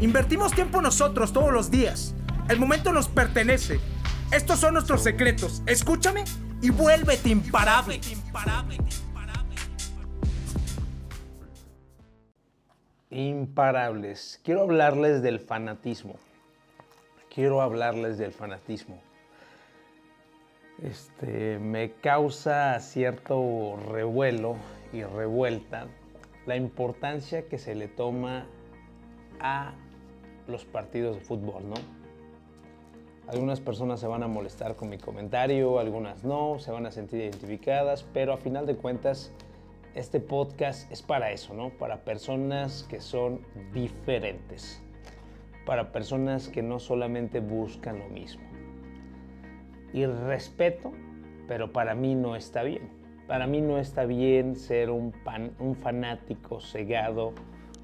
Invertimos tiempo nosotros todos los días. El momento nos pertenece. Estos son nuestros secretos. Escúchame y vuélvete imparable. Imparables. Quiero hablarles del fanatismo. Quiero hablarles del fanatismo. Este, me causa cierto revuelo y revuelta la importancia que se le toma a los partidos de fútbol, ¿no? Algunas personas se van a molestar con mi comentario, algunas no, se van a sentir identificadas, pero a final de cuentas este podcast es para eso, ¿no? Para personas que son diferentes, para personas que no solamente buscan lo mismo. Y respeto, pero para mí no está bien. Para mí no está bien ser un, un fanático cegado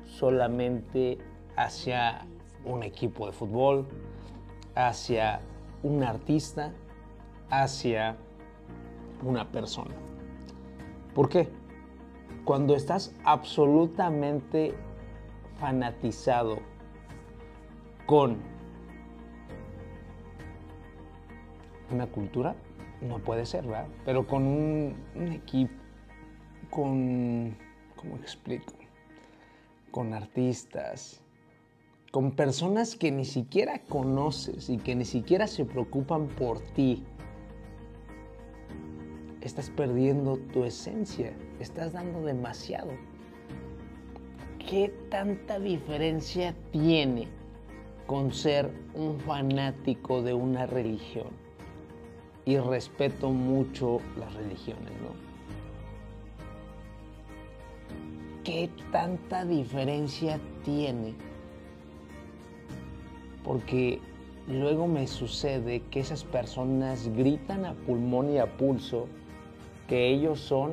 solamente hacia un equipo de fútbol, hacia un artista, hacia una persona. ¿Por qué? Cuando estás absolutamente fanatizado con una cultura, no puede ser, ¿verdad? Pero con un, equipo, con, ¿cómo explico? Con artistas, con personas que ni siquiera conoces y que ni siquiera se preocupan por ti, estás perdiendo tu esencia, estás dando demasiado. ¿Qué tanta diferencia tiene con ser un fanático de una religión? Y respeto mucho las religiones, ¿no? ¿Qué tanta diferencia tiene porque luego me sucede que esas personas gritan a pulmón y a pulso que ellos son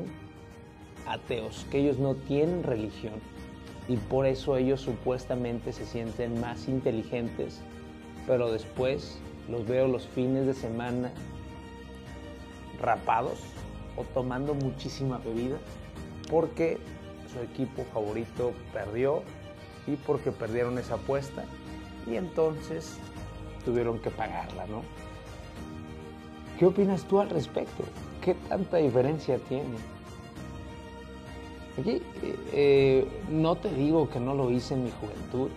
ateos, que ellos no tienen religión y por eso ellos supuestamente se sienten más inteligentes, pero después los veo los fines de semana rapados o tomando muchísima bebida porque su equipo favorito perdió y porque perdieron esa apuesta y entonces tuvieron que pagarla, ¿no? ¿Qué opinas tú al respecto? ¿Qué tanta diferencia tiene? Aquí, eh, eh, no te digo que no lo hice en mi juventud,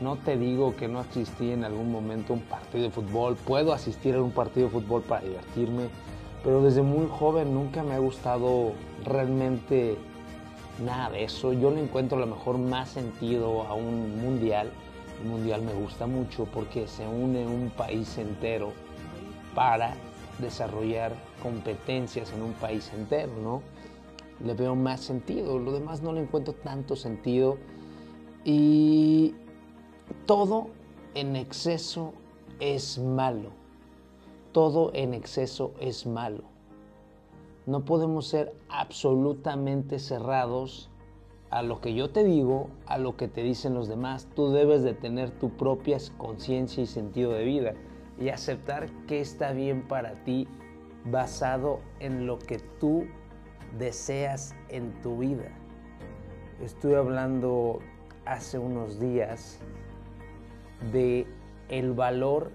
no te digo que no asistí en algún momento a un partido de fútbol, puedo asistir a un partido de fútbol para divertirme, pero desde muy joven nunca me ha gustado realmente nada de eso. Yo le encuentro a lo mejor más sentido a un mundial mundial me gusta mucho porque se une un país entero para desarrollar competencias en un país entero, ¿no? Le veo más sentido, lo demás no le encuentro tanto sentido y todo en exceso es malo, todo en exceso es malo. No podemos ser absolutamente cerrados a lo que yo te digo, a lo que te dicen los demás. Tú debes de tener tu propia conciencia y sentido de vida y aceptar que está bien para ti basado en lo que tú deseas en tu vida. Estuve hablando hace unos días de el valor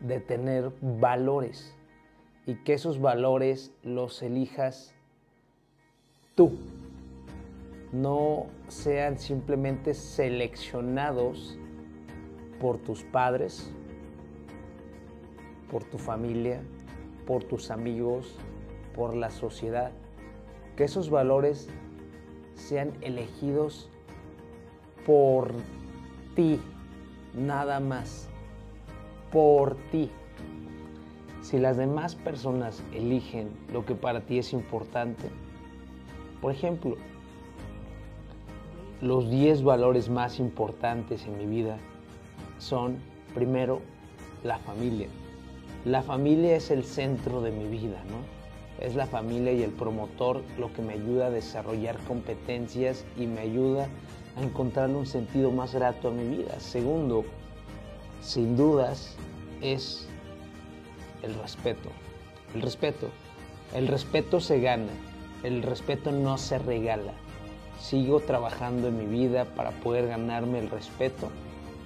de tener valores y que esos valores los elijas tú no sean simplemente seleccionados por tus padres, por tu familia, por tus amigos, por la sociedad. Que esos valores sean elegidos por ti, nada más, por ti. Si las demás personas eligen lo que para ti es importante, por ejemplo, los 10 valores más importantes en mi vida son, primero, la familia. La familia es el centro de mi vida, ¿no? Es la familia y el promotor lo que me ayuda a desarrollar competencias y me ayuda a encontrar un sentido más grato a mi vida. Segundo, sin dudas, es el respeto. El respeto. El respeto se gana. El respeto no se regala. Sigo trabajando en mi vida para poder ganarme el respeto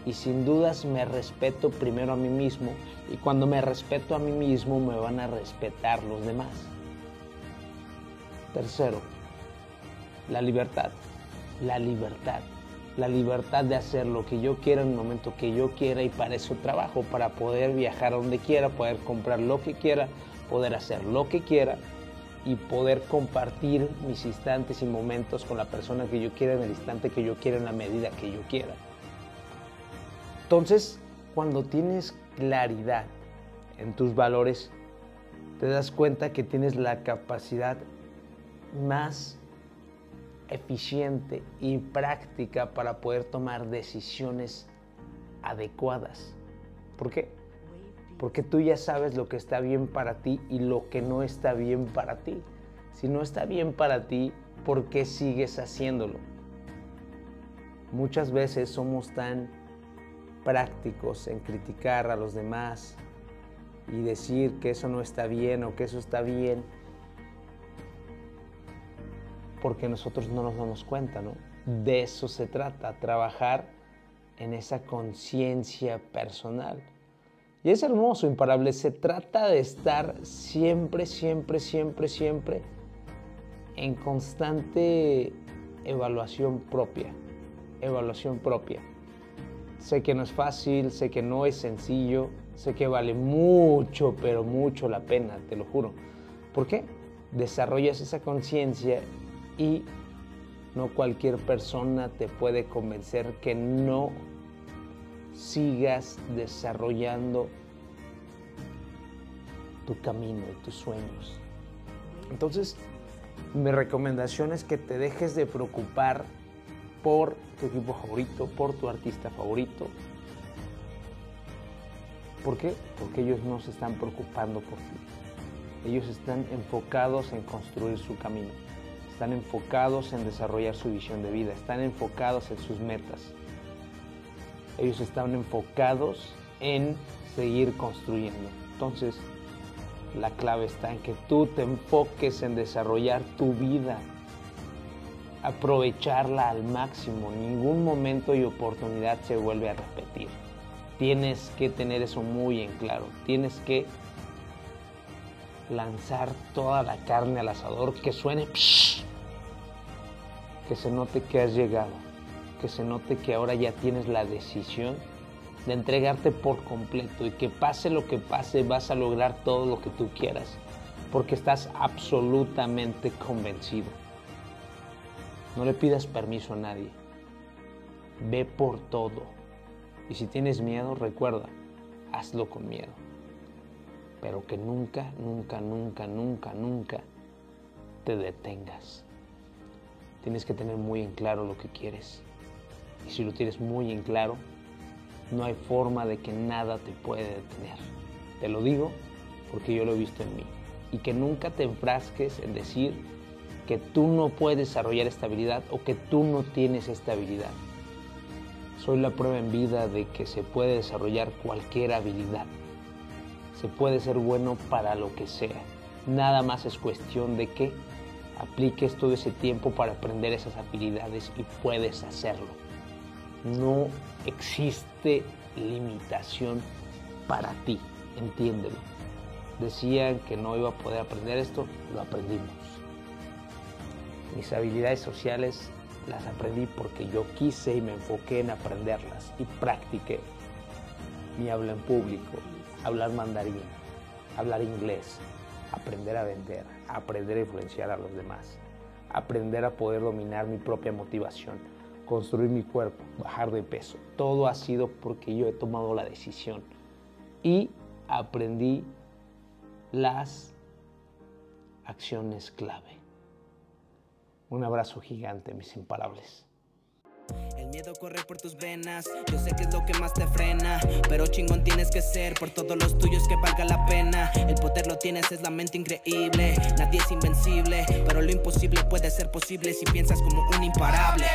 y sin dudas me respeto primero a mí mismo y cuando me respeto a mí mismo me van a respetar los demás. Tercero, la libertad. La libertad. La libertad de hacer lo que yo quiera en el momento que yo quiera y para eso trabajo, para poder viajar a donde quiera, poder comprar lo que quiera, poder hacer lo que quiera y poder compartir mis instantes y momentos con la persona que yo quiera en el instante que yo quiera, en la medida que yo quiera. Entonces, cuando tienes claridad en tus valores, te das cuenta que tienes la capacidad más eficiente y práctica para poder tomar decisiones adecuadas. ¿Por qué? Porque tú ya sabes lo que está bien para ti y lo que no está bien para ti. Si no está bien para ti, ¿por qué sigues haciéndolo? Muchas veces somos tan prácticos en criticar a los demás y decir que eso no está bien o que eso está bien, porque nosotros no nos damos cuenta, ¿no? De eso se trata, trabajar en esa conciencia personal. Y es hermoso, imparable. Se trata de estar siempre, siempre, siempre, siempre en constante evaluación propia. Evaluación propia. Sé que no es fácil, sé que no es sencillo, sé que vale mucho, pero mucho la pena, te lo juro. ¿Por qué? Desarrollas esa conciencia y no cualquier persona te puede convencer que no sigas desarrollando tu camino y tus sueños. Entonces, mi recomendación es que te dejes de preocupar por tu equipo favorito, por tu artista favorito. ¿Por qué? Porque ellos no se están preocupando por ti. Ellos están enfocados en construir su camino. Están enfocados en desarrollar su visión de vida. Están enfocados en sus metas ellos estaban enfocados en seguir construyendo. Entonces, la clave está en que tú te enfoques en desarrollar tu vida, aprovecharla al máximo. Ningún momento y oportunidad se vuelve a repetir. Tienes que tener eso muy en claro. Tienes que lanzar toda la carne al asador, que suene, que se note que has llegado que se note que ahora ya tienes la decisión de entregarte por completo y que pase lo que pase vas a lograr todo lo que tú quieras, porque estás absolutamente convencido. No le pidas permiso a nadie. Ve por todo. Y si tienes miedo, recuerda, hazlo con miedo. Pero que nunca, nunca, nunca, nunca, nunca te detengas. Tienes que tener muy en claro lo que quieres. Y si lo tienes muy en claro, no hay forma de que nada te puede detener. Te lo digo porque yo lo he visto en mí. Y que nunca te enfrasques en decir que tú no puedes desarrollar estabilidad o que tú no tienes estabilidad. Soy la prueba en vida de que se puede desarrollar cualquier habilidad. Se puede ser bueno para lo que sea. Nada más es cuestión de que apliques todo ese tiempo para aprender esas habilidades y puedes hacerlo no existe limitación para ti, entiéndelo. Decían que no iba a poder aprender esto, lo aprendimos. Mis habilidades sociales las aprendí porque yo quise y me enfoqué en aprenderlas y practiqué. Mi habla en público, hablar mandarín, hablar inglés, aprender a vender, aprender a influenciar a los demás, aprender a poder dominar mi propia motivación construir mi cuerpo, bajar de peso. Todo ha sido porque yo he tomado la decisión y aprendí las acciones clave. Un abrazo gigante, mis imparables. miedo corre por tus venas, yo sé que es lo que más te frena, pero chingón tienes que ser por todos los tuyos que valga la pena. El poder lo tienes, es la mente increíble, nadie es invencible, pero lo imposible puede ser posible si piensas como un imparable.